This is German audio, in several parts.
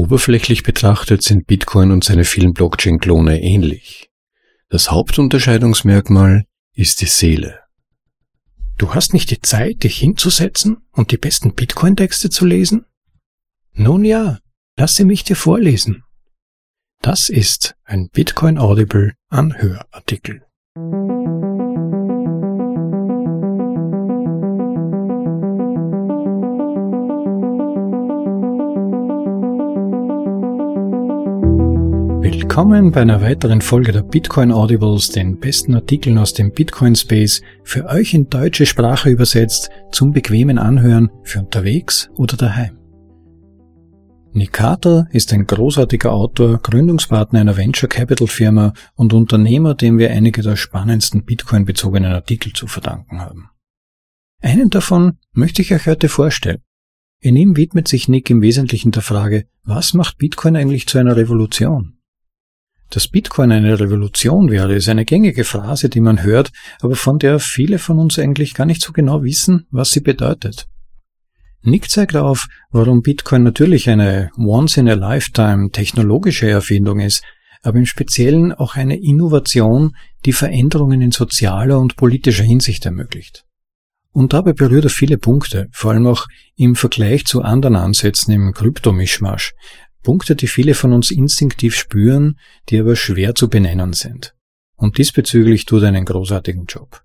Oberflächlich betrachtet sind Bitcoin und seine vielen Blockchain-Klone ähnlich. Das Hauptunterscheidungsmerkmal ist die Seele. Du hast nicht die Zeit, dich hinzusetzen und die besten Bitcoin-Texte zu lesen? Nun ja, lasse mich dir vorlesen. Das ist ein Bitcoin Audible Anhörartikel. Willkommen bei einer weiteren Folge der Bitcoin Audibles, den besten Artikeln aus dem Bitcoin Space, für euch in deutsche Sprache übersetzt, zum bequemen Anhören für unterwegs oder daheim. Nick Carter ist ein großartiger Autor, Gründungspartner einer Venture Capital Firma und Unternehmer, dem wir einige der spannendsten Bitcoin-bezogenen Artikel zu verdanken haben. Einen davon möchte ich euch heute vorstellen. In ihm widmet sich Nick im Wesentlichen der Frage, was macht Bitcoin eigentlich zu einer Revolution? Dass Bitcoin eine Revolution wäre, ist eine gängige Phrase, die man hört, aber von der viele von uns eigentlich gar nicht so genau wissen, was sie bedeutet. Nick zeigt auf, warum Bitcoin natürlich eine once-in-a-lifetime technologische Erfindung ist, aber im Speziellen auch eine Innovation, die Veränderungen in sozialer und politischer Hinsicht ermöglicht. Und dabei berührt er viele Punkte, vor allem auch im Vergleich zu anderen Ansätzen im Kryptomischmasch, Punkte, die viele von uns instinktiv spüren, die aber schwer zu benennen sind. Und diesbezüglich tut er einen großartigen Job.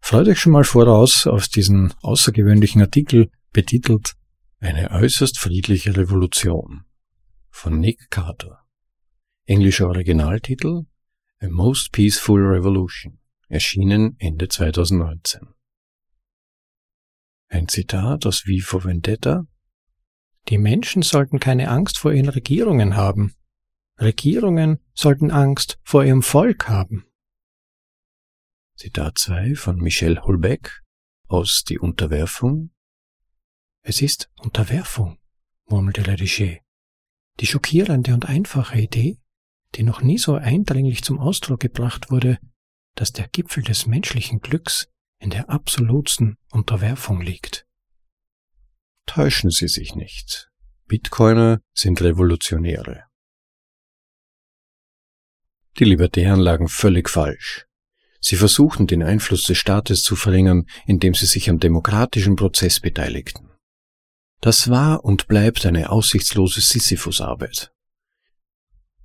Freut euch schon mal voraus auf diesen außergewöhnlichen Artikel betitelt Eine äußerst friedliche Revolution von Nick Carter. Englischer Originaltitel A Most Peaceful Revolution, erschienen Ende 2019. Ein Zitat aus Vivo Vendetta die Menschen sollten keine Angst vor ihren Regierungen haben. Regierungen sollten Angst vor ihrem Volk haben. Zitat 2 von Michel Holbeck aus Die Unterwerfung. Es ist Unterwerfung, murmelte Lediger. Die schockierende und einfache Idee, die noch nie so eindringlich zum Ausdruck gebracht wurde, dass der Gipfel des menschlichen Glücks in der absolutsten Unterwerfung liegt. Täuschen Sie sich nicht. Bitcoiner sind Revolutionäre. Die Libertären lagen völlig falsch. Sie versuchten den Einfluss des Staates zu verringern, indem sie sich am demokratischen Prozess beteiligten. Das war und bleibt eine aussichtslose Sisyphusarbeit.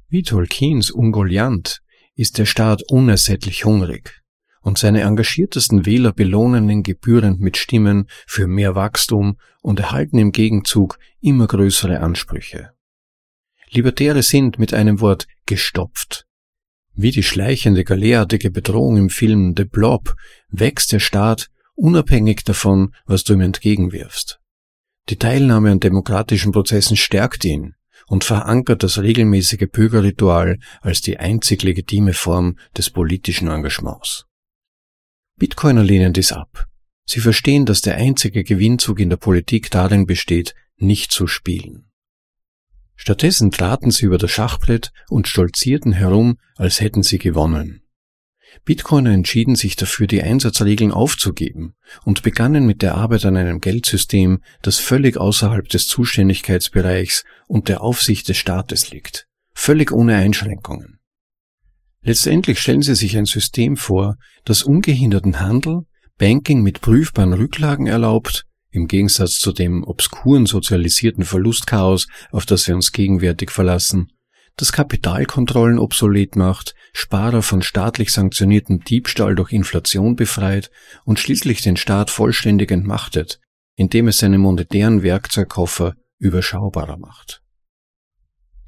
Wie Tolkiens Ungoliant ist der Staat unersättlich hungrig und seine engagiertesten Wähler belohnen ihn gebührend mit Stimmen für mehr Wachstum und erhalten im Gegenzug immer größere Ansprüche. Libertäre sind mit einem Wort gestopft. Wie die schleichende galeartige Bedrohung im Film The Blob wächst der Staat unabhängig davon, was du ihm entgegenwirfst. Die Teilnahme an demokratischen Prozessen stärkt ihn und verankert das regelmäßige Bürgerritual als die einzig legitime Form des politischen Engagements. Bitcoiner lehnen dies ab. Sie verstehen, dass der einzige Gewinnzug in der Politik darin besteht, nicht zu spielen. Stattdessen traten sie über das Schachbrett und stolzierten herum, als hätten sie gewonnen. Bitcoiner entschieden sich dafür, die Einsatzregeln aufzugeben und begannen mit der Arbeit an einem Geldsystem, das völlig außerhalb des Zuständigkeitsbereichs und der Aufsicht des Staates liegt, völlig ohne Einschränkungen. Letztendlich stellen Sie sich ein System vor, das ungehinderten Handel, Banking mit prüfbaren Rücklagen erlaubt, im Gegensatz zu dem obskuren sozialisierten Verlustchaos, auf das wir uns gegenwärtig verlassen, das Kapitalkontrollen obsolet macht, Sparer von staatlich sanktioniertem Diebstahl durch Inflation befreit und schließlich den Staat vollständig entmachtet, indem es seine monetären Werkzeugkoffer überschaubarer macht.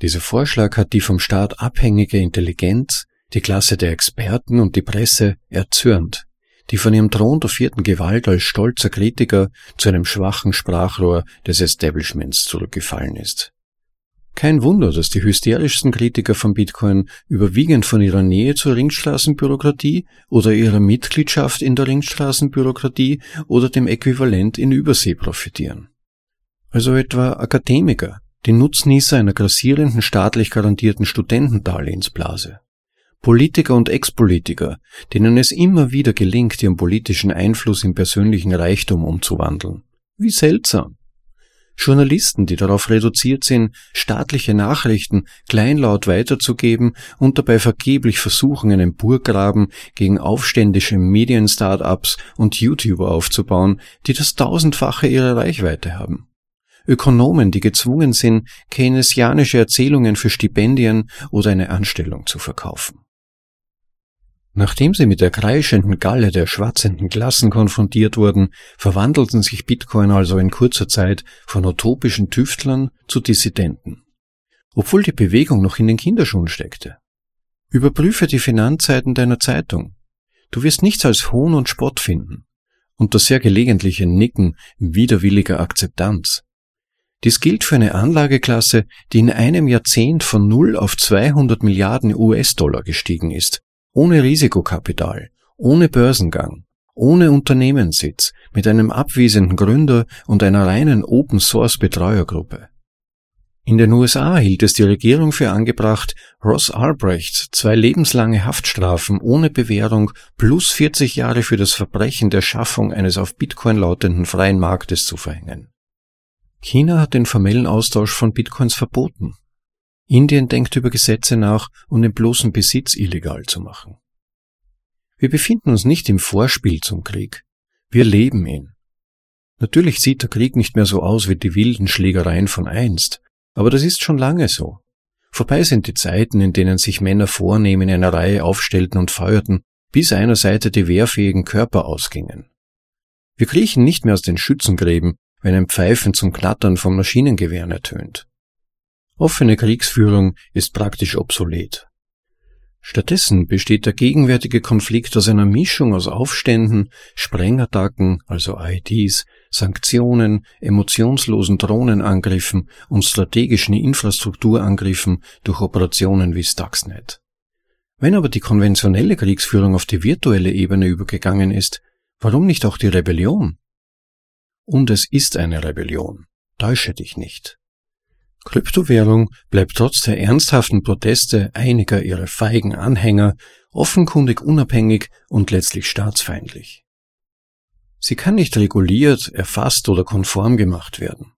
Dieser Vorschlag hat die vom Staat abhängige Intelligenz, die Klasse der Experten und die Presse erzürnt, die von ihrem Thron vierten Gewalt als stolzer Kritiker zu einem schwachen Sprachrohr des Establishments zurückgefallen ist. Kein Wunder, dass die hysterischsten Kritiker von Bitcoin überwiegend von ihrer Nähe zur Ringstraßenbürokratie oder ihrer Mitgliedschaft in der Ringstraßenbürokratie oder dem Äquivalent in Übersee profitieren. Also etwa Akademiker, die Nutznießer einer grassierenden staatlich garantierten Studentendarlehensblase. Politiker und Ex-Politiker, denen es immer wieder gelingt, ihren politischen Einfluss in persönlichen Reichtum umzuwandeln. Wie seltsam. Journalisten, die darauf reduziert sind, staatliche Nachrichten kleinlaut weiterzugeben und dabei vergeblich versuchen, einen Burggraben gegen aufständische Medien-Startups und YouTuber aufzubauen, die das tausendfache ihrer Reichweite haben. Ökonomen, die gezwungen sind, keynesianische Erzählungen für Stipendien oder eine Anstellung zu verkaufen. Nachdem sie mit der kreischenden Galle der schwatzenden Klassen konfrontiert wurden, verwandelten sich Bitcoin also in kurzer Zeit von utopischen Tüftlern zu Dissidenten. Obwohl die Bewegung noch in den Kinderschuhen steckte. Überprüfe die Finanzseiten deiner Zeitung. Du wirst nichts als Hohn und Spott finden. Und das sehr gelegentliche Nicken widerwilliger Akzeptanz. Dies gilt für eine Anlageklasse, die in einem Jahrzehnt von 0 auf 200 Milliarden US-Dollar gestiegen ist ohne Risikokapital, ohne Börsengang, ohne Unternehmenssitz, mit einem abwesenden Gründer und einer reinen Open-Source-Betreuergruppe. In den USA hielt es die Regierung für angebracht, Ross Albrecht zwei lebenslange Haftstrafen ohne Bewährung plus 40 Jahre für das Verbrechen der Schaffung eines auf Bitcoin lautenden freien Marktes zu verhängen. China hat den formellen Austausch von Bitcoins verboten. Indien denkt über Gesetze nach, um den bloßen Besitz illegal zu machen. Wir befinden uns nicht im Vorspiel zum Krieg. Wir leben ihn. Natürlich sieht der Krieg nicht mehr so aus wie die wilden Schlägereien von einst, aber das ist schon lange so. Vorbei sind die Zeiten, in denen sich Männer vornehm in einer Reihe aufstellten und feuerten, bis einer Seite die wehrfähigen Körper ausgingen. Wir kriechen nicht mehr aus den Schützengräben, wenn ein Pfeifen zum Knattern von Maschinengewehren ertönt. Offene Kriegsführung ist praktisch obsolet. Stattdessen besteht der gegenwärtige Konflikt aus einer Mischung aus Aufständen, Sprengattacken, also IDs, Sanktionen, emotionslosen Drohnenangriffen und strategischen Infrastrukturangriffen durch Operationen wie Stuxnet. Wenn aber die konventionelle Kriegsführung auf die virtuelle Ebene übergegangen ist, warum nicht auch die Rebellion? Und es ist eine Rebellion. Täusche dich nicht. Kryptowährung bleibt trotz der ernsthaften Proteste einiger ihrer feigen Anhänger offenkundig unabhängig und letztlich staatsfeindlich. Sie kann nicht reguliert, erfasst oder konform gemacht werden.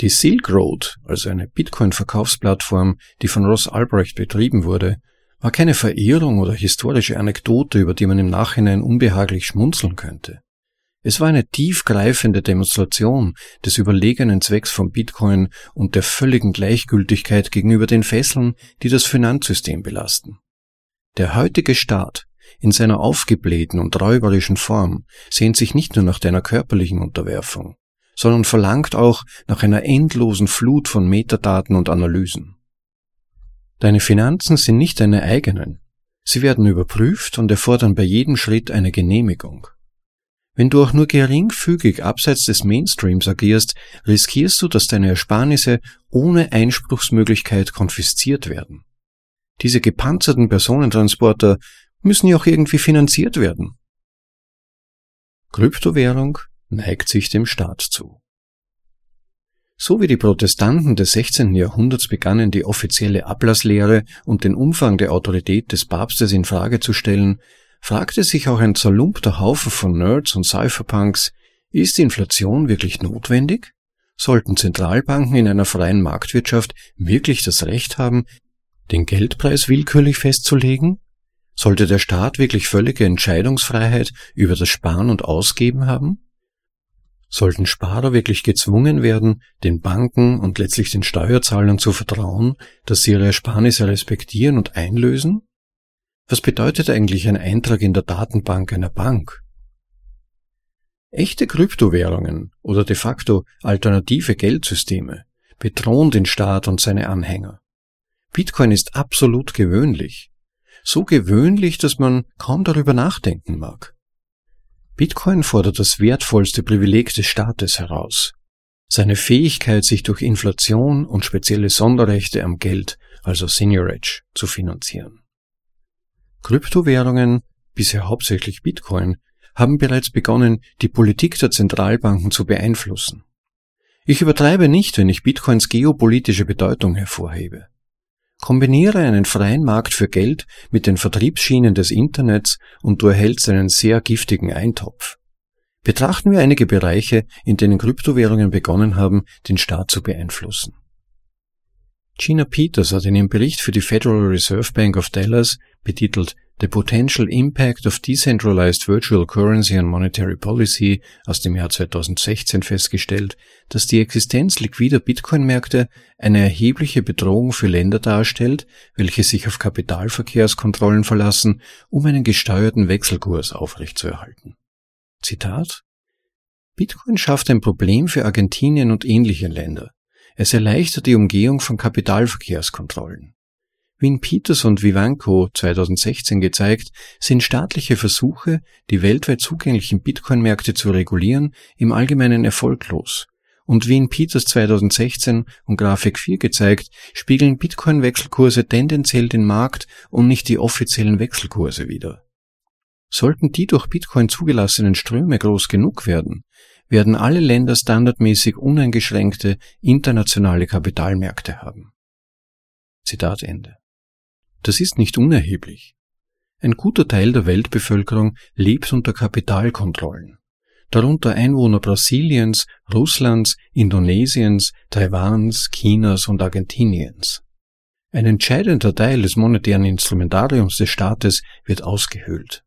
Die Silk Road, also eine Bitcoin-Verkaufsplattform, die von Ross Albrecht betrieben wurde, war keine Verehrung oder historische Anekdote, über die man im Nachhinein unbehaglich schmunzeln könnte. Es war eine tiefgreifende Demonstration des überlegenen Zwecks von Bitcoin und der völligen Gleichgültigkeit gegenüber den Fesseln, die das Finanzsystem belasten. Der heutige Staat in seiner aufgeblähten und räuberischen Form sehnt sich nicht nur nach deiner körperlichen Unterwerfung, sondern verlangt auch nach einer endlosen Flut von Metadaten und Analysen. Deine Finanzen sind nicht deine eigenen. Sie werden überprüft und erfordern bei jedem Schritt eine Genehmigung. Wenn du auch nur geringfügig abseits des Mainstreams agierst, riskierst du, dass deine Ersparnisse ohne Einspruchsmöglichkeit konfisziert werden. Diese gepanzerten Personentransporter müssen ja auch irgendwie finanziert werden. Kryptowährung neigt sich dem Staat zu. So wie die Protestanten des 16. Jahrhunderts begannen, die offizielle Ablasslehre und den Umfang der Autorität des Papstes in Frage zu stellen, fragte sich auch ein zerlumpter Haufen von Nerds und Cypherpunks, ist Inflation wirklich notwendig? Sollten Zentralbanken in einer freien Marktwirtschaft wirklich das Recht haben, den Geldpreis willkürlich festzulegen? Sollte der Staat wirklich völlige Entscheidungsfreiheit über das Sparen und Ausgeben haben? Sollten Sparer wirklich gezwungen werden, den Banken und letztlich den Steuerzahlern zu vertrauen, dass sie ihre Ersparnisse respektieren und einlösen? Was bedeutet eigentlich ein Eintrag in der Datenbank einer Bank? Echte Kryptowährungen oder de facto alternative Geldsysteme bedrohen den Staat und seine Anhänger. Bitcoin ist absolut gewöhnlich. So gewöhnlich, dass man kaum darüber nachdenken mag. Bitcoin fordert das wertvollste Privileg des Staates heraus. Seine Fähigkeit, sich durch Inflation und spezielle Sonderrechte am Geld, also Seniorage, zu finanzieren. Kryptowährungen, bisher hauptsächlich Bitcoin, haben bereits begonnen, die Politik der Zentralbanken zu beeinflussen. Ich übertreibe nicht, wenn ich Bitcoins geopolitische Bedeutung hervorhebe. Kombiniere einen freien Markt für Geld mit den Vertriebsschienen des Internets und du erhältst einen sehr giftigen Eintopf. Betrachten wir einige Bereiche, in denen Kryptowährungen begonnen haben, den Staat zu beeinflussen. Gina Peters hat in ihrem Bericht für die Federal Reserve Bank of Dallas betitelt The Potential Impact of Decentralized Virtual Currency on Monetary Policy aus dem Jahr 2016 festgestellt, dass die Existenz liquider Bitcoin-Märkte eine erhebliche Bedrohung für Länder darstellt, welche sich auf Kapitalverkehrskontrollen verlassen, um einen gesteuerten Wechselkurs aufrechtzuerhalten. Zitat Bitcoin schafft ein Problem für Argentinien und ähnliche Länder. Es erleichtert die Umgehung von Kapitalverkehrskontrollen. Wie in Peters und Vivanco 2016 gezeigt, sind staatliche Versuche, die weltweit zugänglichen Bitcoin-Märkte zu regulieren, im Allgemeinen erfolglos. Und wie in Peters 2016 und Grafik 4 gezeigt, spiegeln Bitcoin-Wechselkurse tendenziell den Markt und nicht die offiziellen Wechselkurse wider. Sollten die durch Bitcoin zugelassenen Ströme groß genug werden, werden alle Länder standardmäßig uneingeschränkte internationale Kapitalmärkte haben. Zitat Ende. Das ist nicht unerheblich. Ein guter Teil der Weltbevölkerung lebt unter Kapitalkontrollen, darunter Einwohner Brasiliens, Russlands, Indonesiens, Taiwans, Chinas und Argentiniens. Ein entscheidender Teil des monetären Instrumentariums des Staates wird ausgehöhlt.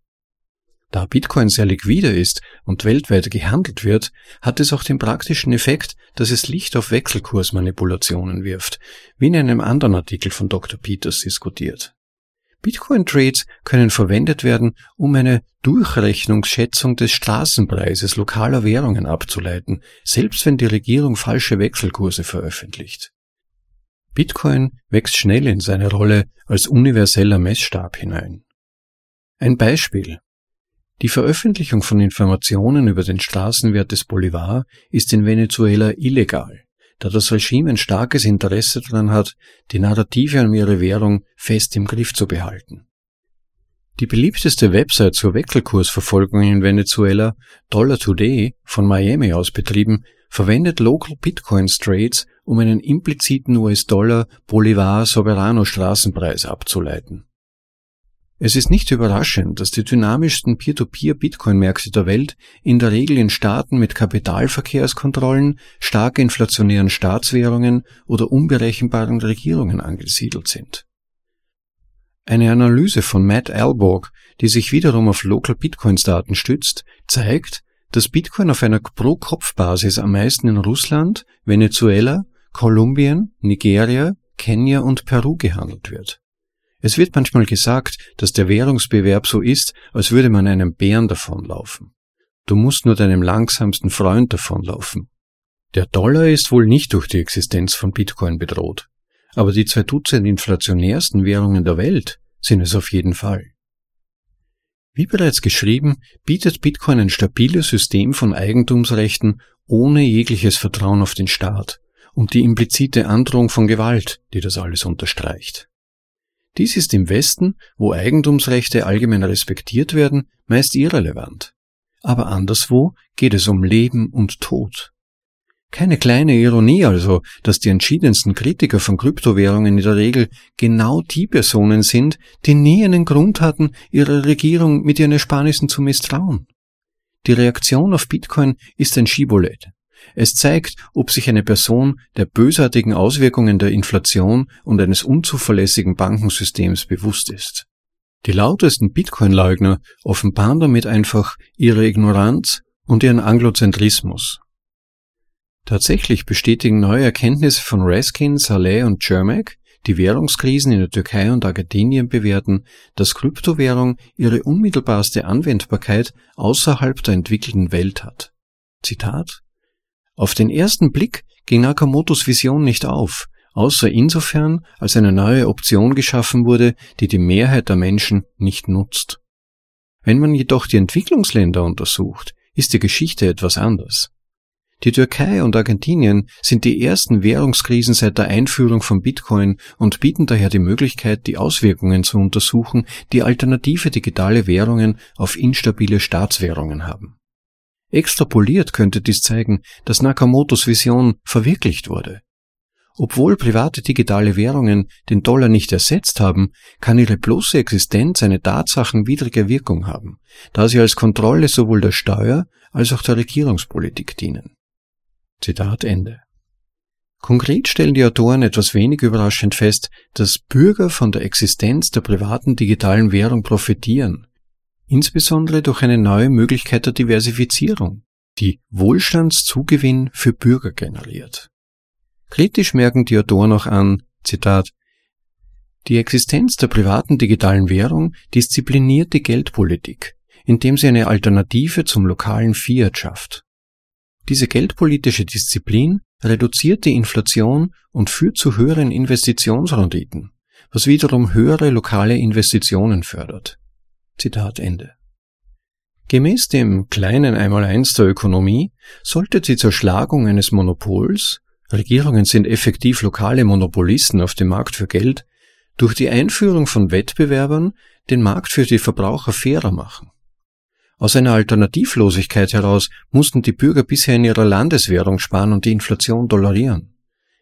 Da Bitcoin sehr liquider ist und weltweit gehandelt wird, hat es auch den praktischen Effekt, dass es Licht auf Wechselkursmanipulationen wirft, wie in einem anderen Artikel von Dr. Peters diskutiert. Bitcoin-Trades können verwendet werden, um eine Durchrechnungsschätzung des Straßenpreises lokaler Währungen abzuleiten, selbst wenn die Regierung falsche Wechselkurse veröffentlicht. Bitcoin wächst schnell in seine Rolle als universeller Messstab hinein. Ein Beispiel. Die Veröffentlichung von Informationen über den Straßenwert des Bolivar ist in Venezuela illegal, da das Regime ein starkes Interesse daran hat, die Narrative um ihre Währung fest im Griff zu behalten. Die beliebteste Website zur Wechselkursverfolgung in Venezuela, Dollar Today, von Miami aus betrieben, verwendet Local Bitcoin Trades, um einen impliziten US-Dollar Bolivar Soberano Straßenpreis abzuleiten. Es ist nicht überraschend, dass die dynamischsten Peer-to-Peer-Bitcoin-Märkte der Welt in der Regel in Staaten mit Kapitalverkehrskontrollen, stark inflationären Staatswährungen oder unberechenbaren Regierungen angesiedelt sind. Eine Analyse von Matt Alborg, die sich wiederum auf Local Bitcoins Daten stützt, zeigt, dass Bitcoin auf einer Pro-Kopf-Basis am meisten in Russland, Venezuela, Kolumbien, Nigeria, Kenia und Peru gehandelt wird. Es wird manchmal gesagt, dass der Währungsbewerb so ist, als würde man einem Bären davonlaufen. Du musst nur deinem langsamsten Freund davonlaufen. Der Dollar ist wohl nicht durch die Existenz von Bitcoin bedroht, aber die zwei Dutzend inflationärsten Währungen der Welt sind es auf jeden Fall. Wie bereits geschrieben, bietet Bitcoin ein stabiles System von Eigentumsrechten ohne jegliches Vertrauen auf den Staat und die implizite Androhung von Gewalt, die das alles unterstreicht. Dies ist im Westen, wo Eigentumsrechte allgemein respektiert werden, meist irrelevant. Aber anderswo geht es um Leben und Tod. Keine kleine Ironie also, dass die entschiedensten Kritiker von Kryptowährungen in der Regel genau die Personen sind, die nie einen Grund hatten, ihrer Regierung mit ihren Ersparnissen zu misstrauen. Die Reaktion auf Bitcoin ist ein Schibolett. Es zeigt, ob sich eine Person der bösartigen Auswirkungen der Inflation und eines unzuverlässigen Bankensystems bewusst ist. Die lautesten Bitcoin-Leugner offenbaren damit einfach ihre Ignoranz und ihren Anglozentrismus. Tatsächlich bestätigen neue Erkenntnisse von Raskin, Saleh und Cermak, die Währungskrisen in der Türkei und Argentinien bewerten, dass Kryptowährung ihre unmittelbarste Anwendbarkeit außerhalb der entwickelten Welt hat. Zitat auf den ersten Blick ging Nakamotos Vision nicht auf, außer insofern, als eine neue Option geschaffen wurde, die die Mehrheit der Menschen nicht nutzt. Wenn man jedoch die Entwicklungsländer untersucht, ist die Geschichte etwas anders. Die Türkei und Argentinien sind die ersten Währungskrisen seit der Einführung von Bitcoin und bieten daher die Möglichkeit, die Auswirkungen zu untersuchen, die alternative digitale Währungen auf instabile Staatswährungen haben. Extrapoliert könnte dies zeigen, dass Nakamotos Vision verwirklicht wurde. Obwohl private digitale Währungen den Dollar nicht ersetzt haben, kann ihre bloße Existenz eine tatsachenwidrige Wirkung haben, da sie als Kontrolle sowohl der Steuer als auch der Regierungspolitik dienen. Zitat Ende. Konkret stellen die Autoren etwas wenig überraschend fest, dass Bürger von der Existenz der privaten digitalen Währung profitieren, insbesondere durch eine neue Möglichkeit der Diversifizierung, die Wohlstandszugewinn für Bürger generiert. Kritisch merken die Autoren auch an, Zitat, die Existenz der privaten digitalen Währung diszipliniert die Geldpolitik, indem sie eine Alternative zum lokalen Fiat schafft. Diese geldpolitische Disziplin reduziert die Inflation und führt zu höheren Investitionsrenditen, was wiederum höhere lokale Investitionen fördert. Zitat Ende. Gemäß dem kleinen Einmaleins der Ökonomie sollte die Zerschlagung eines Monopols, Regierungen sind effektiv lokale Monopolisten auf dem Markt für Geld, durch die Einführung von Wettbewerbern den Markt für die Verbraucher fairer machen. Aus einer Alternativlosigkeit heraus mussten die Bürger bisher in ihrer Landeswährung sparen und die Inflation tolerieren.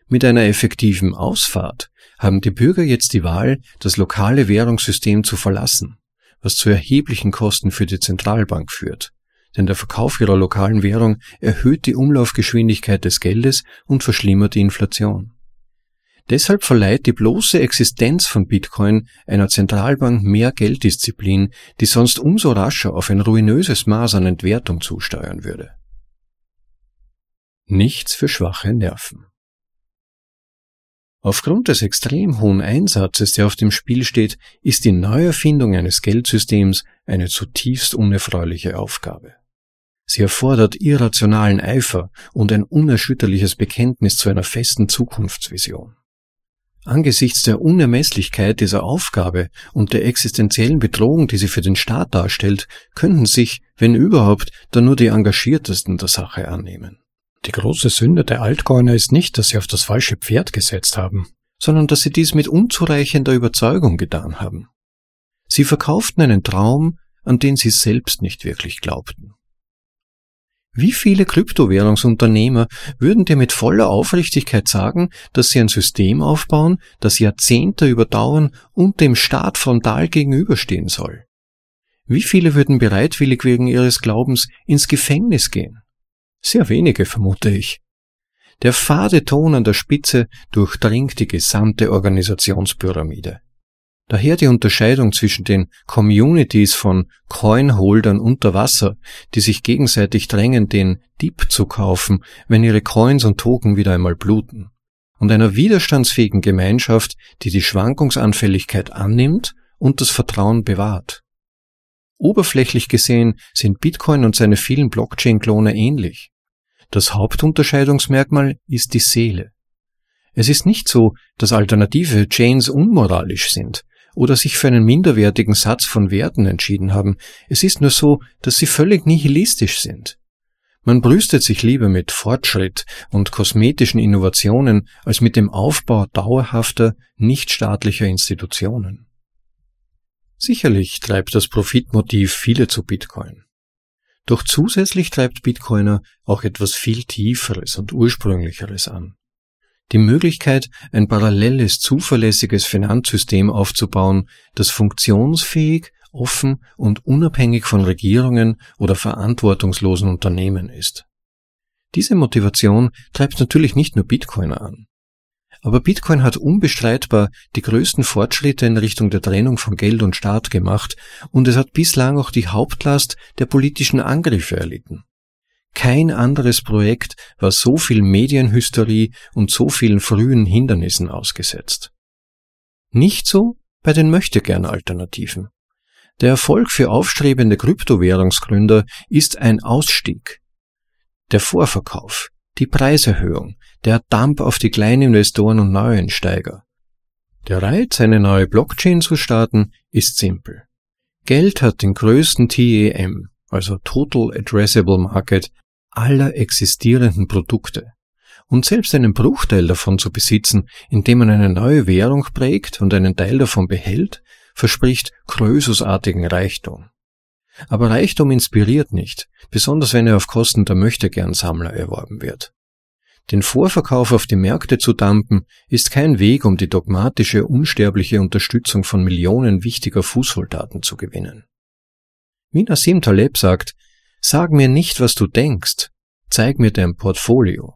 Mit einer effektiven Ausfahrt haben die Bürger jetzt die Wahl, das lokale Währungssystem zu verlassen, was zu erheblichen Kosten für die Zentralbank führt. Denn der Verkauf ihrer lokalen Währung erhöht die Umlaufgeschwindigkeit des Geldes und verschlimmert die Inflation. Deshalb verleiht die bloße Existenz von Bitcoin einer Zentralbank mehr Gelddisziplin, die sonst umso rascher auf ein ruinöses Maß an Entwertung zusteuern würde. Nichts für schwache Nerven. Aufgrund des extrem hohen Einsatzes, der auf dem Spiel steht, ist die Neuerfindung eines Geldsystems eine zutiefst unerfreuliche Aufgabe. Sie erfordert irrationalen Eifer und ein unerschütterliches Bekenntnis zu einer festen Zukunftsvision. Angesichts der Unermesslichkeit dieser Aufgabe und der existenziellen Bedrohung, die sie für den Staat darstellt, könnten sich, wenn überhaupt, dann nur die Engagiertesten der Sache annehmen. Die große Sünde der Altcoiner ist nicht, dass sie auf das falsche Pferd gesetzt haben, sondern dass sie dies mit unzureichender Überzeugung getan haben. Sie verkauften einen Traum, an den sie selbst nicht wirklich glaubten. Wie viele Kryptowährungsunternehmer würden dir mit voller Aufrichtigkeit sagen, dass sie ein System aufbauen, das Jahrzehnte überdauern und dem Staat frontal gegenüberstehen soll? Wie viele würden bereitwillig wegen ihres Glaubens ins Gefängnis gehen? Sehr wenige, vermute ich. Der fade Ton an der Spitze durchdringt die gesamte Organisationspyramide. Daher die Unterscheidung zwischen den Communities von Coinholdern unter Wasser, die sich gegenseitig drängen, den Dip zu kaufen, wenn ihre Coins und Token wieder einmal bluten, und einer widerstandsfähigen Gemeinschaft, die die Schwankungsanfälligkeit annimmt und das Vertrauen bewahrt. Oberflächlich gesehen sind Bitcoin und seine vielen Blockchain-Klone ähnlich. Das Hauptunterscheidungsmerkmal ist die Seele. Es ist nicht so, dass alternative Chains unmoralisch sind, oder sich für einen minderwertigen Satz von Werten entschieden haben. Es ist nur so, dass sie völlig nihilistisch sind. Man brüstet sich lieber mit Fortschritt und kosmetischen Innovationen als mit dem Aufbau dauerhafter, nichtstaatlicher Institutionen. Sicherlich treibt das Profitmotiv viele zu Bitcoin. Doch zusätzlich treibt Bitcoiner auch etwas viel Tieferes und Ursprünglicheres an die Möglichkeit, ein paralleles, zuverlässiges Finanzsystem aufzubauen, das funktionsfähig, offen und unabhängig von Regierungen oder verantwortungslosen Unternehmen ist. Diese Motivation treibt natürlich nicht nur Bitcoiner an. Aber Bitcoin hat unbestreitbar die größten Fortschritte in Richtung der Trennung von Geld und Staat gemacht und es hat bislang auch die Hauptlast der politischen Angriffe erlitten. Kein anderes Projekt war so viel Medienhysterie und so vielen frühen Hindernissen ausgesetzt. Nicht so bei den Möchtegern-Alternativen. Der Erfolg für aufstrebende Kryptowährungsgründer ist ein Ausstieg. Der Vorverkauf, die Preiserhöhung, der Dump auf die Kleininvestoren und Neueinsteiger. Der Reiz, eine neue Blockchain zu starten, ist simpel. Geld hat den größten TEM, also Total Addressable Market, aller existierenden Produkte. Und selbst einen Bruchteil davon zu besitzen, indem man eine neue Währung prägt und einen Teil davon behält, verspricht Krösusartigen Reichtum. Aber Reichtum inspiriert nicht, besonders wenn er auf Kosten der Möchtegern-Sammler erworben wird. Den Vorverkauf auf die Märkte zu dampen, ist kein Weg, um die dogmatische, unsterbliche Unterstützung von Millionen wichtiger Fußsoldaten zu gewinnen. Wie Nassim Taleb sagt, Sag mir nicht, was du denkst, zeig mir dein Portfolio.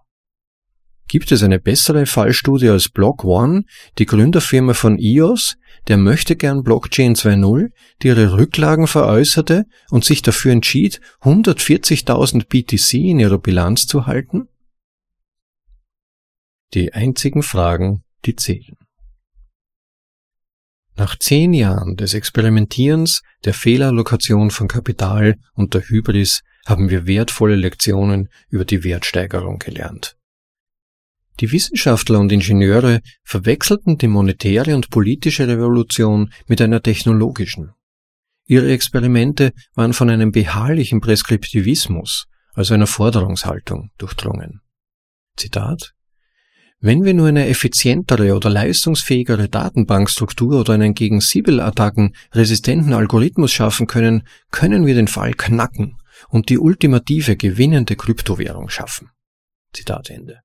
Gibt es eine bessere Fallstudie als Block One, die Gründerfirma von EOS, der möchte gern Blockchain 2.0, die ihre Rücklagen veräußerte und sich dafür entschied, 140.000 BTC in ihrer Bilanz zu halten? Die einzigen Fragen, die zählen. Nach zehn Jahren des Experimentierens, der Fehlallokation von Kapital und der Hybris haben wir wertvolle Lektionen über die Wertsteigerung gelernt. Die Wissenschaftler und Ingenieure verwechselten die monetäre und politische Revolution mit einer technologischen. Ihre Experimente waren von einem beharrlichen Preskriptivismus, also einer Forderungshaltung, durchdrungen. Zitat wenn wir nur eine effizientere oder leistungsfähigere Datenbankstruktur oder einen gegen Sibyl-Attacken resistenten Algorithmus schaffen können, können wir den Fall knacken und die ultimative gewinnende Kryptowährung schaffen. Zitat Ende.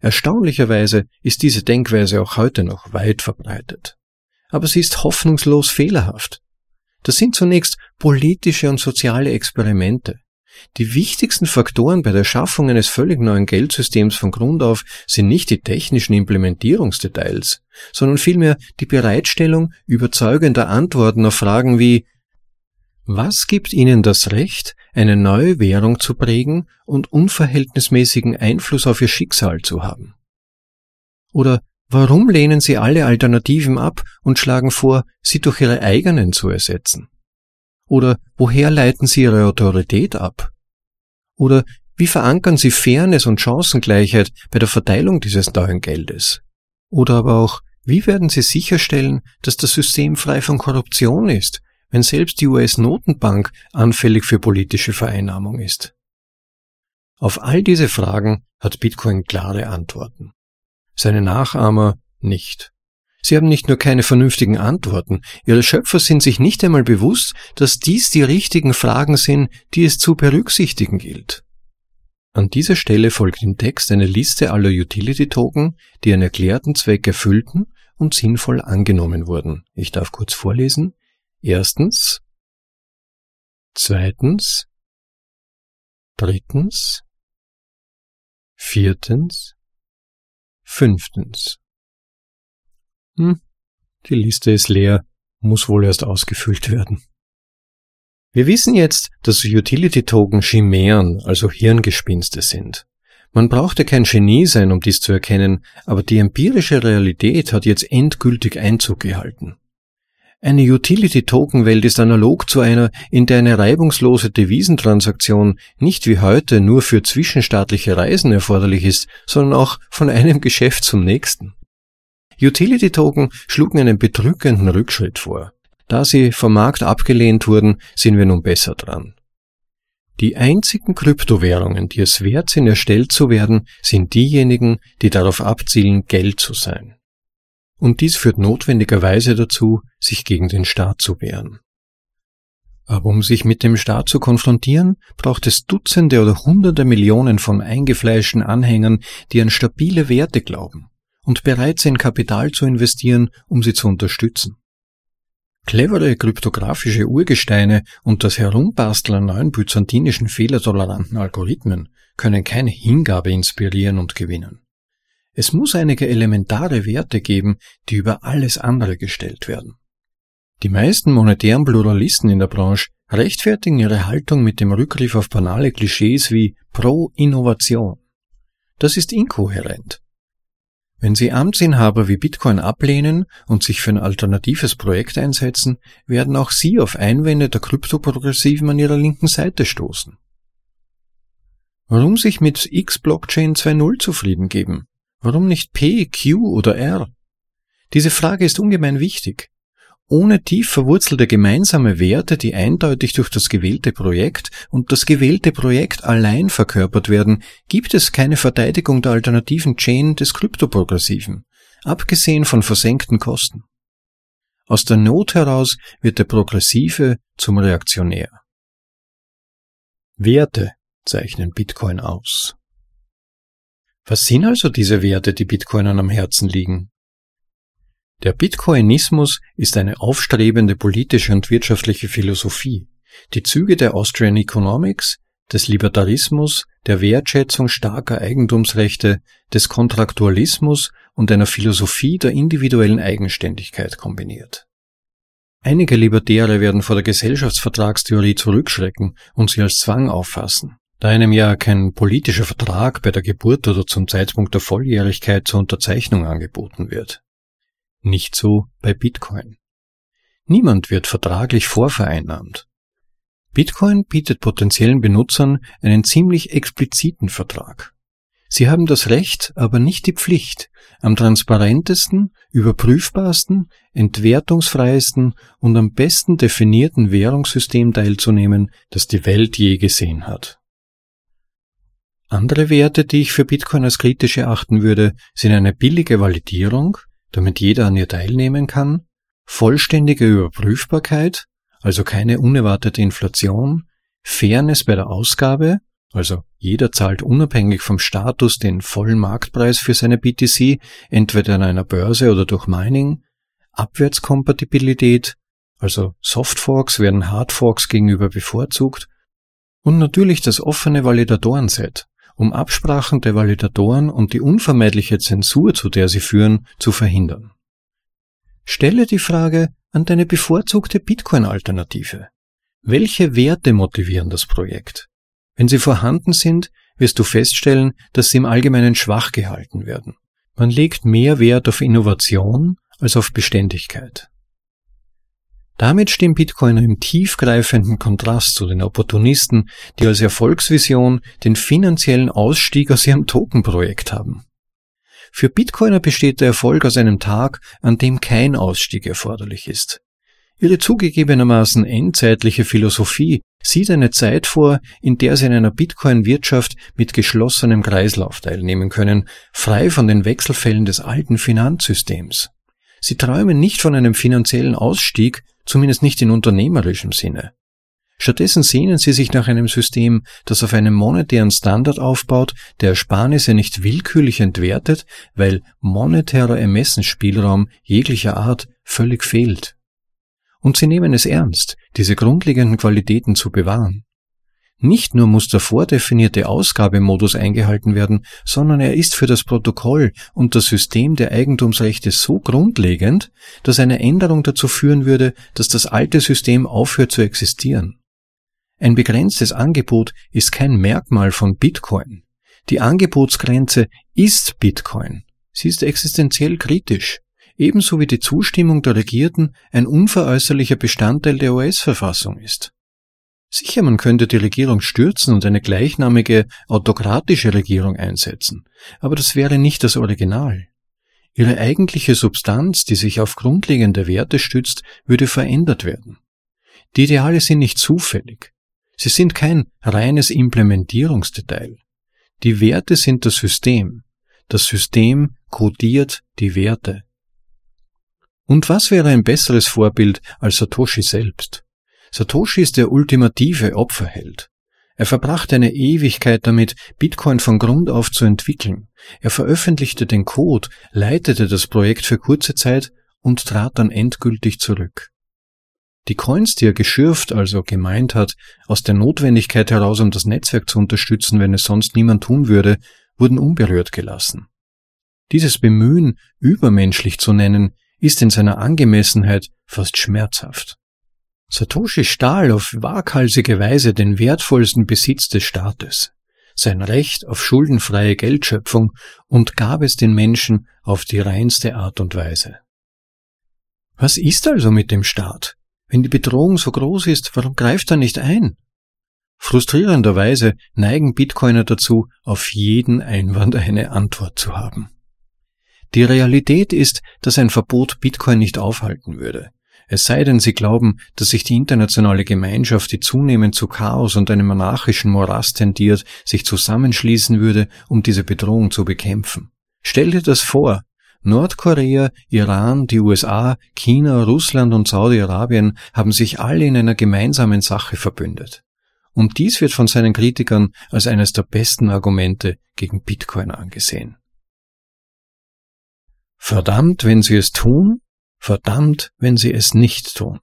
Erstaunlicherweise ist diese Denkweise auch heute noch weit verbreitet. Aber sie ist hoffnungslos fehlerhaft. Das sind zunächst politische und soziale Experimente, die wichtigsten Faktoren bei der Schaffung eines völlig neuen Geldsystems von Grund auf sind nicht die technischen Implementierungsdetails, sondern vielmehr die Bereitstellung überzeugender Antworten auf Fragen wie was gibt Ihnen das Recht, eine neue Währung zu prägen und unverhältnismäßigen Einfluss auf Ihr Schicksal zu haben? Oder warum lehnen Sie alle Alternativen ab und schlagen vor, sie durch Ihre eigenen zu ersetzen? Oder woher leiten Sie Ihre Autorität ab? Oder wie verankern Sie Fairness und Chancengleichheit bei der Verteilung dieses neuen Geldes? Oder aber auch, wie werden Sie sicherstellen, dass das System frei von Korruption ist, wenn selbst die US-Notenbank anfällig für politische Vereinnahmung ist? Auf all diese Fragen hat Bitcoin klare Antworten. Seine Nachahmer nicht. Sie haben nicht nur keine vernünftigen Antworten, ihre Schöpfer sind sich nicht einmal bewusst, dass dies die richtigen Fragen sind, die es zu berücksichtigen gilt. An dieser Stelle folgt im Text eine Liste aller Utility-Token, die einen erklärten Zweck erfüllten und sinnvoll angenommen wurden. Ich darf kurz vorlesen. Erstens, zweitens, drittens, viertens, fünftens. Hm, die Liste ist leer, muss wohl erst ausgefüllt werden. Wir wissen jetzt, dass Utility-Token Chimären, also Hirngespinste sind. Man brauchte kein Genie sein, um dies zu erkennen, aber die empirische Realität hat jetzt endgültig Einzug gehalten. Eine Utility-Token-Welt ist analog zu einer, in der eine reibungslose Devisentransaktion nicht wie heute nur für zwischenstaatliche Reisen erforderlich ist, sondern auch von einem Geschäft zum nächsten. Utility-Token schlugen einen bedrückenden Rückschritt vor. Da sie vom Markt abgelehnt wurden, sind wir nun besser dran. Die einzigen Kryptowährungen, die es wert sind, erstellt zu werden, sind diejenigen, die darauf abzielen, Geld zu sein. Und dies führt notwendigerweise dazu, sich gegen den Staat zu wehren. Aber um sich mit dem Staat zu konfrontieren, braucht es Dutzende oder Hunderte Millionen von eingefleischten Anhängern, die an stabile Werte glauben und bereit sind, Kapital zu investieren, um sie zu unterstützen. Clevere kryptografische Urgesteine und das Herumbasteln an neuen byzantinischen fehlertoleranten Algorithmen können keine Hingabe inspirieren und gewinnen. Es muss einige elementare Werte geben, die über alles andere gestellt werden. Die meisten monetären Pluralisten in der Branche rechtfertigen ihre Haltung mit dem Rückgriff auf banale Klischees wie Pro-Innovation. Das ist inkohärent. Wenn Sie Amtsinhaber wie Bitcoin ablehnen und sich für ein alternatives Projekt einsetzen, werden auch Sie auf Einwände der Kryptoprogressiven an Ihrer linken Seite stoßen. Warum sich mit X-Blockchain 2.0 zufrieden geben? Warum nicht P, Q oder R? Diese Frage ist ungemein wichtig. Ohne tief verwurzelte gemeinsame Werte, die eindeutig durch das gewählte Projekt und das gewählte Projekt allein verkörpert werden, gibt es keine Verteidigung der alternativen Chain des Kryptoprogressiven, abgesehen von versenkten Kosten. Aus der Not heraus wird der Progressive zum Reaktionär. Werte zeichnen Bitcoin aus. Was sind also diese Werte, die Bitcoinern am Herzen liegen? Der Bitcoinismus ist eine aufstrebende politische und wirtschaftliche Philosophie, Die Züge der Austrian Economics, des Libertarismus, der Wertschätzung starker Eigentumsrechte, des Kontraktualismus und einer Philosophie der individuellen Eigenständigkeit kombiniert. Einige Libertäre werden vor der Gesellschaftsvertragstheorie zurückschrecken und sie als Zwang auffassen, da einem ja kein politischer Vertrag bei der Geburt oder zum Zeitpunkt der Volljährigkeit zur Unterzeichnung angeboten wird. Nicht so bei Bitcoin. Niemand wird vertraglich vorvereinnahmt. Bitcoin bietet potenziellen Benutzern einen ziemlich expliziten Vertrag. Sie haben das Recht, aber nicht die Pflicht, am transparentesten, überprüfbarsten, entwertungsfreiesten und am besten definierten Währungssystem teilzunehmen, das die Welt je gesehen hat. Andere Werte, die ich für Bitcoin als kritisch erachten würde, sind eine billige Validierung, damit jeder an ihr teilnehmen kann, vollständige Überprüfbarkeit, also keine unerwartete Inflation, Fairness bei der Ausgabe, also jeder zahlt unabhängig vom Status den vollen Marktpreis für seine BTC, entweder an einer Börse oder durch Mining, Abwärtskompatibilität, also Softforks werden Hardforks gegenüber bevorzugt, und natürlich das offene Validatorenset, um Absprachen der Validatoren und die unvermeidliche Zensur, zu der sie führen, zu verhindern. Stelle die Frage an deine bevorzugte Bitcoin-Alternative. Welche Werte motivieren das Projekt? Wenn sie vorhanden sind, wirst du feststellen, dass sie im Allgemeinen schwach gehalten werden. Man legt mehr Wert auf Innovation als auf Beständigkeit. Damit stehen Bitcoiner im tiefgreifenden Kontrast zu den Opportunisten, die als Erfolgsvision den finanziellen Ausstieg aus ihrem Tokenprojekt haben. Für Bitcoiner besteht der Erfolg aus einem Tag, an dem kein Ausstieg erforderlich ist. Ihre zugegebenermaßen endzeitliche Philosophie sieht eine Zeit vor, in der sie in einer Bitcoin-Wirtschaft mit geschlossenem Kreislauf teilnehmen können, frei von den Wechselfällen des alten Finanzsystems. Sie träumen nicht von einem finanziellen Ausstieg, zumindest nicht in unternehmerischem Sinne. Stattdessen sehnen sie sich nach einem System, das auf einem monetären Standard aufbaut, der Ersparnisse nicht willkürlich entwertet, weil monetärer Ermessensspielraum jeglicher Art völlig fehlt. Und sie nehmen es ernst, diese grundlegenden Qualitäten zu bewahren. Nicht nur muss der vordefinierte Ausgabemodus eingehalten werden, sondern er ist für das Protokoll und das System der Eigentumsrechte so grundlegend, dass eine Änderung dazu führen würde, dass das alte System aufhört zu existieren. Ein begrenztes Angebot ist kein Merkmal von Bitcoin. Die Angebotsgrenze ist Bitcoin. Sie ist existenziell kritisch ebenso wie die Zustimmung der Regierten ein unveräußerlicher Bestandteil der US-Verfassung ist. Sicher, man könnte die Regierung stürzen und eine gleichnamige autokratische Regierung einsetzen, aber das wäre nicht das Original. Ihre eigentliche Substanz, die sich auf grundlegende Werte stützt, würde verändert werden. Die Ideale sind nicht zufällig. Sie sind kein reines Implementierungsdetail. Die Werte sind das System. Das System kodiert die Werte. Und was wäre ein besseres Vorbild als Satoshi selbst? Satoshi ist der ultimative Opferheld. Er verbrachte eine Ewigkeit damit, Bitcoin von Grund auf zu entwickeln. Er veröffentlichte den Code, leitete das Projekt für kurze Zeit und trat dann endgültig zurück. Die Coins, die er geschürft, also gemeint hat, aus der Notwendigkeit heraus, um das Netzwerk zu unterstützen, wenn es sonst niemand tun würde, wurden unberührt gelassen. Dieses Bemühen, übermenschlich zu nennen, ist in seiner Angemessenheit fast schmerzhaft. Satoshi stahl auf waghalsige Weise den wertvollsten Besitz des Staates, sein Recht auf schuldenfreie Geldschöpfung und gab es den Menschen auf die reinste Art und Weise. Was ist also mit dem Staat? Wenn die Bedrohung so groß ist, warum greift er nicht ein? Frustrierenderweise neigen Bitcoiner dazu, auf jeden Einwand eine Antwort zu haben. Die Realität ist, dass ein Verbot Bitcoin nicht aufhalten würde. Es sei denn, sie glauben, dass sich die internationale Gemeinschaft, die zunehmend zu Chaos und einem monarchischen Morast tendiert, sich zusammenschließen würde, um diese Bedrohung zu bekämpfen. Stell dir das vor. Nordkorea, Iran, die USA, China, Russland und Saudi-Arabien haben sich alle in einer gemeinsamen Sache verbündet. Und dies wird von seinen Kritikern als eines der besten Argumente gegen Bitcoin angesehen. Verdammt, wenn sie es tun, verdammt, wenn sie es nicht tun.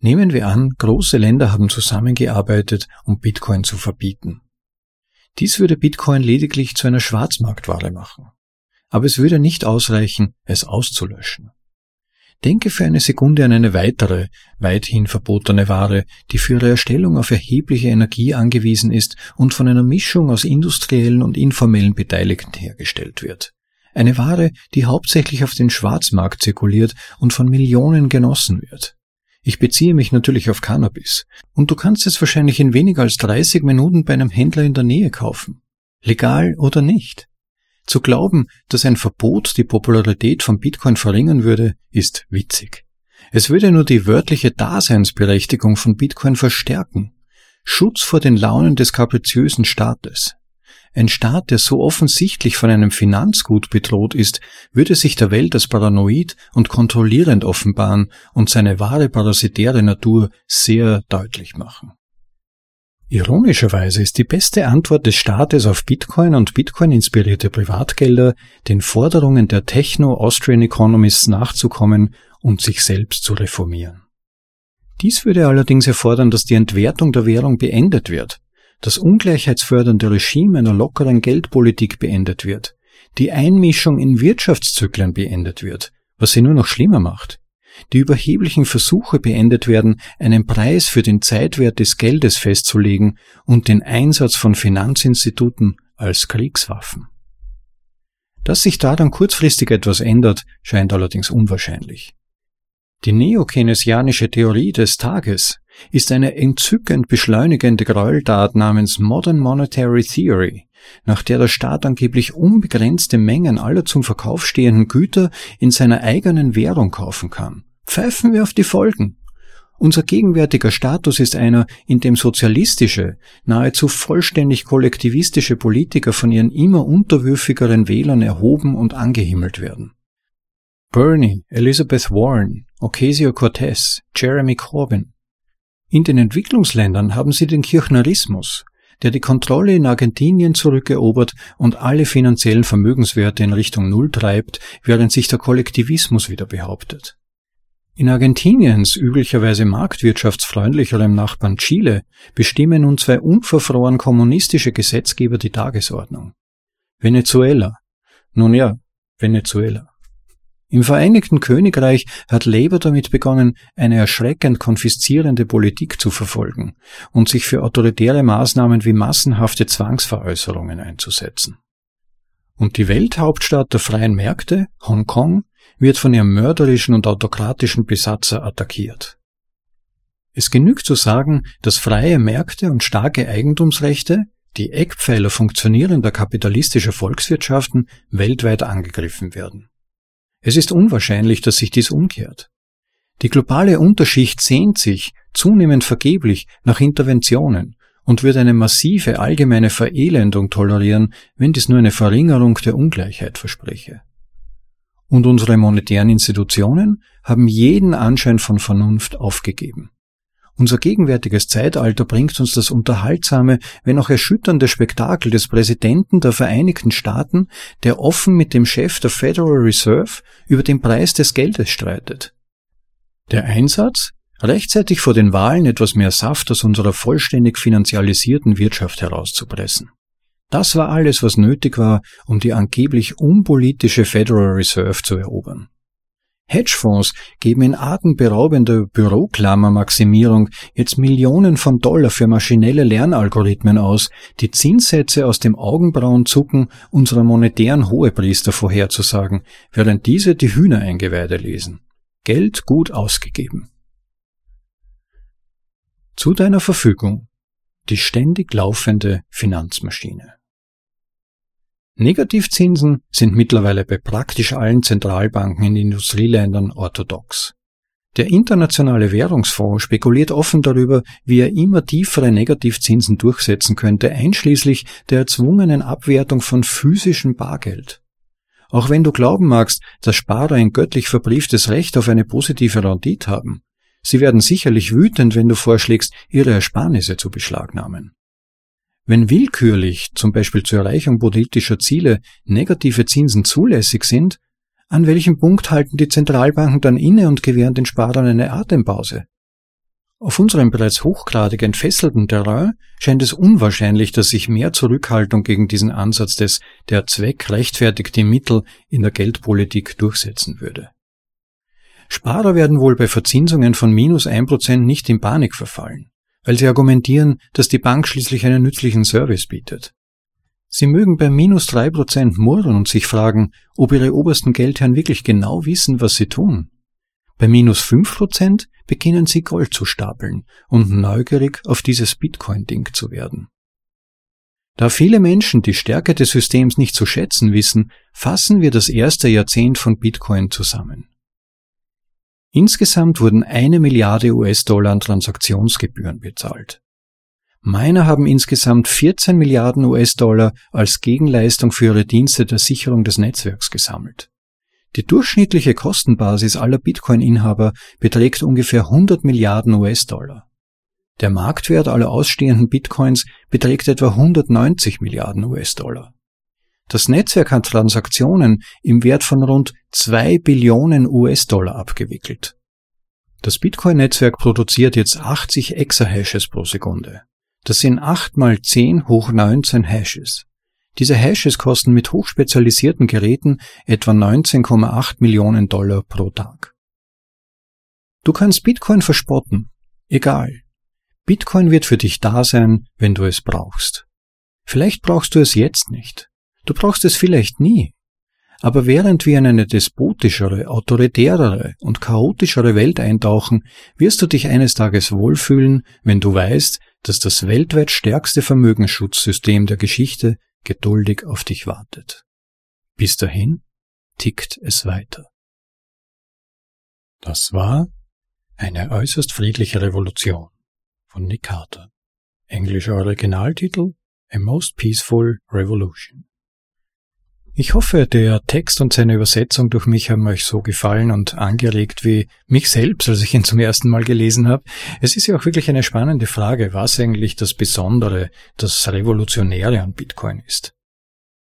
Nehmen wir an, große Länder haben zusammengearbeitet, um Bitcoin zu verbieten. Dies würde Bitcoin lediglich zu einer Schwarzmarktware machen. Aber es würde nicht ausreichen, es auszulöschen. Denke für eine Sekunde an eine weitere, weithin verbotene Ware, die für ihre Erstellung auf erhebliche Energie angewiesen ist und von einer Mischung aus industriellen und informellen Beteiligten hergestellt wird. Eine Ware, die hauptsächlich auf den Schwarzmarkt zirkuliert und von Millionen genossen wird. Ich beziehe mich natürlich auf Cannabis. Und du kannst es wahrscheinlich in weniger als 30 Minuten bei einem Händler in der Nähe kaufen. Legal oder nicht. Zu glauben, dass ein Verbot die Popularität von Bitcoin verringern würde, ist witzig. Es würde nur die wörtliche Daseinsberechtigung von Bitcoin verstärken. Schutz vor den Launen des kapriziösen Staates. Ein Staat, der so offensichtlich von einem Finanzgut bedroht ist, würde sich der Welt als paranoid und kontrollierend offenbaren und seine wahre parasitäre Natur sehr deutlich machen. Ironischerweise ist die beste Antwort des Staates auf Bitcoin und Bitcoin-inspirierte Privatgelder, den Forderungen der Techno-Austrian Economists nachzukommen und sich selbst zu reformieren. Dies würde allerdings erfordern, dass die Entwertung der Währung beendet wird, das ungleichheitsfördernde Regime einer lockeren Geldpolitik beendet wird, die Einmischung in Wirtschaftszyklen beendet wird, was sie nur noch schlimmer macht, die überheblichen Versuche beendet werden, einen Preis für den Zeitwert des Geldes festzulegen und den Einsatz von Finanzinstituten als Kriegswaffen. Dass sich daran kurzfristig etwas ändert, scheint allerdings unwahrscheinlich. Die neokeynesianische Theorie des Tages ist eine entzückend beschleunigende Gräueltat namens Modern Monetary Theory, nach der der Staat angeblich unbegrenzte Mengen aller zum Verkauf stehenden Güter in seiner eigenen Währung kaufen kann. Pfeifen wir auf die Folgen. Unser gegenwärtiger Status ist einer, in dem sozialistische, nahezu vollständig kollektivistische Politiker von ihren immer unterwürfigeren Wählern erhoben und angehimmelt werden. Bernie, Elizabeth Warren, Ocasio-Cortez, Jeremy Corbyn. In den Entwicklungsländern haben sie den Kirchnerismus, der die Kontrolle in Argentinien zurückerobert und alle finanziellen Vermögenswerte in Richtung Null treibt, während sich der Kollektivismus wieder behauptet. In Argentiniens üblicherweise marktwirtschaftsfreundlicherem Nachbarn Chile bestimmen nun zwei unverfroren kommunistische Gesetzgeber die Tagesordnung. Venezuela. Nun ja, Venezuela. Im Vereinigten Königreich hat Labour damit begonnen, eine erschreckend konfiszierende Politik zu verfolgen und sich für autoritäre Maßnahmen wie massenhafte Zwangsveräußerungen einzusetzen. Und die Welthauptstadt der freien Märkte, Hongkong, wird von ihrem mörderischen und autokratischen Besatzer attackiert. Es genügt zu sagen, dass freie Märkte und starke Eigentumsrechte, die Eckpfeiler funktionierender kapitalistischer Volkswirtschaften, weltweit angegriffen werden. Es ist unwahrscheinlich, dass sich dies umkehrt. Die globale Unterschicht sehnt sich, zunehmend vergeblich, nach Interventionen und wird eine massive allgemeine Verelendung tolerieren, wenn dies nur eine Verringerung der Ungleichheit verspreche. Und unsere monetären Institutionen haben jeden Anschein von Vernunft aufgegeben. Unser gegenwärtiges Zeitalter bringt uns das unterhaltsame, wenn auch erschütternde Spektakel des Präsidenten der Vereinigten Staaten, der offen mit dem Chef der Federal Reserve über den Preis des Geldes streitet. Der Einsatz, rechtzeitig vor den Wahlen etwas mehr Saft aus unserer vollständig finanzialisierten Wirtschaft herauszupressen. Das war alles, was nötig war, um die angeblich unpolitische Federal Reserve zu erobern. Hedgefonds geben in atemberaubender Büroklammermaximierung jetzt Millionen von Dollar für maschinelle Lernalgorithmen aus, die Zinssätze aus dem Augenbrauenzucken unserer monetären Hohepriester vorherzusagen, während diese die Hühnereingeweide lesen. Geld gut ausgegeben. Zu deiner Verfügung die ständig laufende Finanzmaschine. Negativzinsen sind mittlerweile bei praktisch allen Zentralbanken in Industrieländern orthodox. Der Internationale Währungsfonds spekuliert offen darüber, wie er immer tiefere Negativzinsen durchsetzen könnte, einschließlich der erzwungenen Abwertung von physischem Bargeld. Auch wenn du glauben magst, dass Sparer ein göttlich verbrieftes Recht auf eine positive Rendite haben, sie werden sicherlich wütend, wenn du vorschlägst, ihre Ersparnisse zu beschlagnahmen. Wenn willkürlich, zum Beispiel zur Erreichung politischer Ziele, negative Zinsen zulässig sind, an welchem Punkt halten die Zentralbanken dann inne und gewähren den Sparern eine Atempause? Auf unserem bereits hochgradig entfesselten Terrain scheint es unwahrscheinlich, dass sich mehr Zurückhaltung gegen diesen Ansatz des der Zweck rechtfertigt die Mittel in der Geldpolitik durchsetzen würde. Sparer werden wohl bei Verzinsungen von minus ein Prozent nicht in Panik verfallen, weil sie argumentieren, dass die Bank schließlich einen nützlichen Service bietet. Sie mögen bei minus drei Prozent murren und sich fragen, ob ihre obersten Geldherren wirklich genau wissen, was sie tun. Bei minus fünf Prozent beginnen sie Gold zu stapeln und neugierig auf dieses Bitcoin-Ding zu werden. Da viele Menschen die Stärke des Systems nicht zu schätzen wissen, fassen wir das erste Jahrzehnt von Bitcoin zusammen. Insgesamt wurden eine Milliarde US-Dollar an Transaktionsgebühren bezahlt. Miner haben insgesamt 14 Milliarden US-Dollar als Gegenleistung für ihre Dienste der Sicherung des Netzwerks gesammelt. Die durchschnittliche Kostenbasis aller Bitcoin-Inhaber beträgt ungefähr 100 Milliarden US-Dollar. Der Marktwert aller ausstehenden Bitcoins beträgt etwa 190 Milliarden US-Dollar. Das Netzwerk hat Transaktionen im Wert von rund 2 Billionen US-Dollar abgewickelt. Das Bitcoin-Netzwerk produziert jetzt 80 Exahashes pro Sekunde. Das sind 8 mal 10 hoch 19 Hashes. Diese Hashes kosten mit hochspezialisierten Geräten etwa 19,8 Millionen Dollar pro Tag. Du kannst Bitcoin verspotten. Egal. Bitcoin wird für dich da sein, wenn du es brauchst. Vielleicht brauchst du es jetzt nicht. Du brauchst es vielleicht nie. Aber während wir in eine despotischere, autoritärere und chaotischere Welt eintauchen, wirst du dich eines Tages wohlfühlen, wenn du weißt, dass das weltweit stärkste Vermögensschutzsystem der Geschichte geduldig auf dich wartet. Bis dahin tickt es weiter. Das war eine äußerst friedliche Revolution von Nick Carter. Englischer Originaltitel A Most Peaceful Revolution. Ich hoffe, der Text und seine Übersetzung durch mich haben euch so gefallen und angeregt wie mich selbst, als ich ihn zum ersten Mal gelesen habe. Es ist ja auch wirklich eine spannende Frage, was eigentlich das Besondere, das Revolutionäre an Bitcoin ist.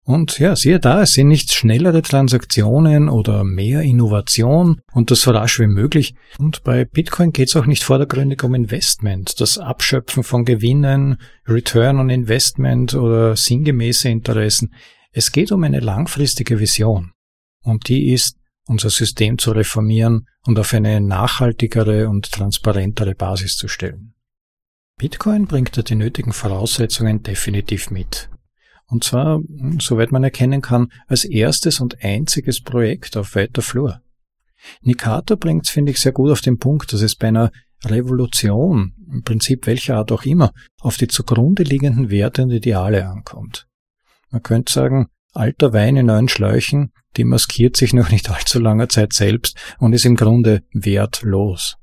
Und ja, siehe da, es sind nicht schnellere Transaktionen oder mehr Innovation und das so rasch wie möglich. Und bei Bitcoin geht es auch nicht vordergründig um Investment, das Abschöpfen von Gewinnen, Return on Investment oder sinngemäße Interessen. Es geht um eine langfristige Vision und die ist, unser System zu reformieren und auf eine nachhaltigere und transparentere Basis zu stellen. Bitcoin bringt da die nötigen Voraussetzungen definitiv mit. Und zwar, soweit man erkennen kann, als erstes und einziges Projekt auf weiter Flur. Nikata bringt es, finde ich, sehr gut auf den Punkt, dass es bei einer Revolution, im Prinzip welcher Art auch immer, auf die zugrunde liegenden Werte und Ideale ankommt. Man könnte sagen, alter Wein in neuen Schläuchen, die maskiert sich noch nicht allzu langer Zeit selbst und ist im Grunde wertlos.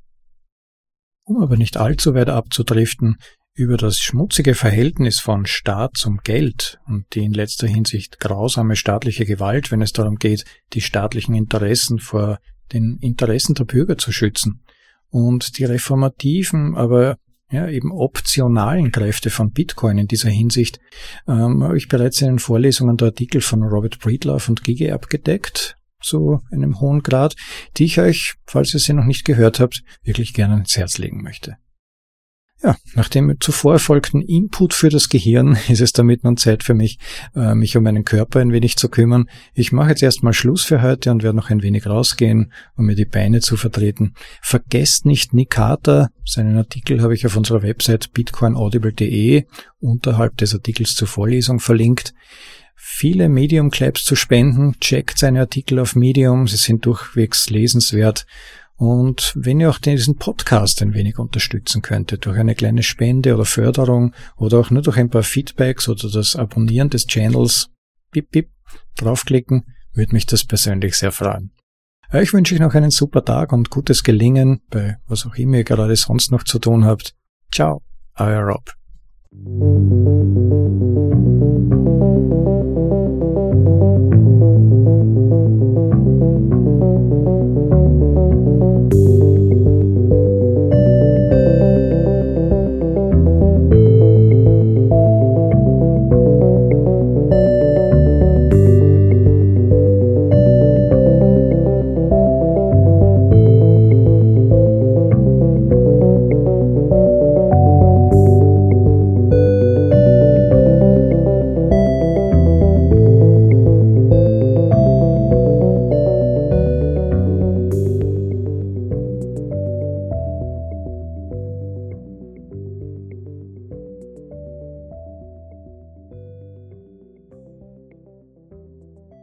Um aber nicht allzu weit abzudriften, über das schmutzige Verhältnis von Staat zum Geld und die in letzter Hinsicht grausame staatliche Gewalt, wenn es darum geht, die staatlichen Interessen vor den Interessen der Bürger zu schützen und die reformativen, aber ja, eben optionalen Kräfte von Bitcoin in dieser Hinsicht, ähm, habe ich bereits in den Vorlesungen der Artikel von Robert Breedlove und Gigi abgedeckt, zu einem hohen Grad, die ich euch, falls ihr sie noch nicht gehört habt, wirklich gerne ins Herz legen möchte. Ja, nach dem zuvor erfolgten Input für das Gehirn ist es damit nun Zeit für mich, äh, mich um meinen Körper ein wenig zu kümmern. Ich mache jetzt erstmal Schluss für heute und werde noch ein wenig rausgehen, um mir die Beine zu vertreten. Vergesst nicht Nick Carter, seinen Artikel habe ich auf unserer Website bitcoinaudible.de unterhalb des Artikels zur Vorlesung verlinkt viele Medium Claps zu spenden. Checkt seine Artikel auf Medium, sie sind durchwegs lesenswert und wenn ihr auch diesen Podcast ein wenig unterstützen könntet, durch eine kleine Spende oder Förderung oder auch nur durch ein paar Feedbacks oder das Abonnieren des Channels, bip, bip, draufklicken, würde mich das persönlich sehr freuen. Euch wünsche ich noch einen super Tag und gutes Gelingen bei was auch immer ihr gerade sonst noch zu tun habt. Ciao, euer Rob.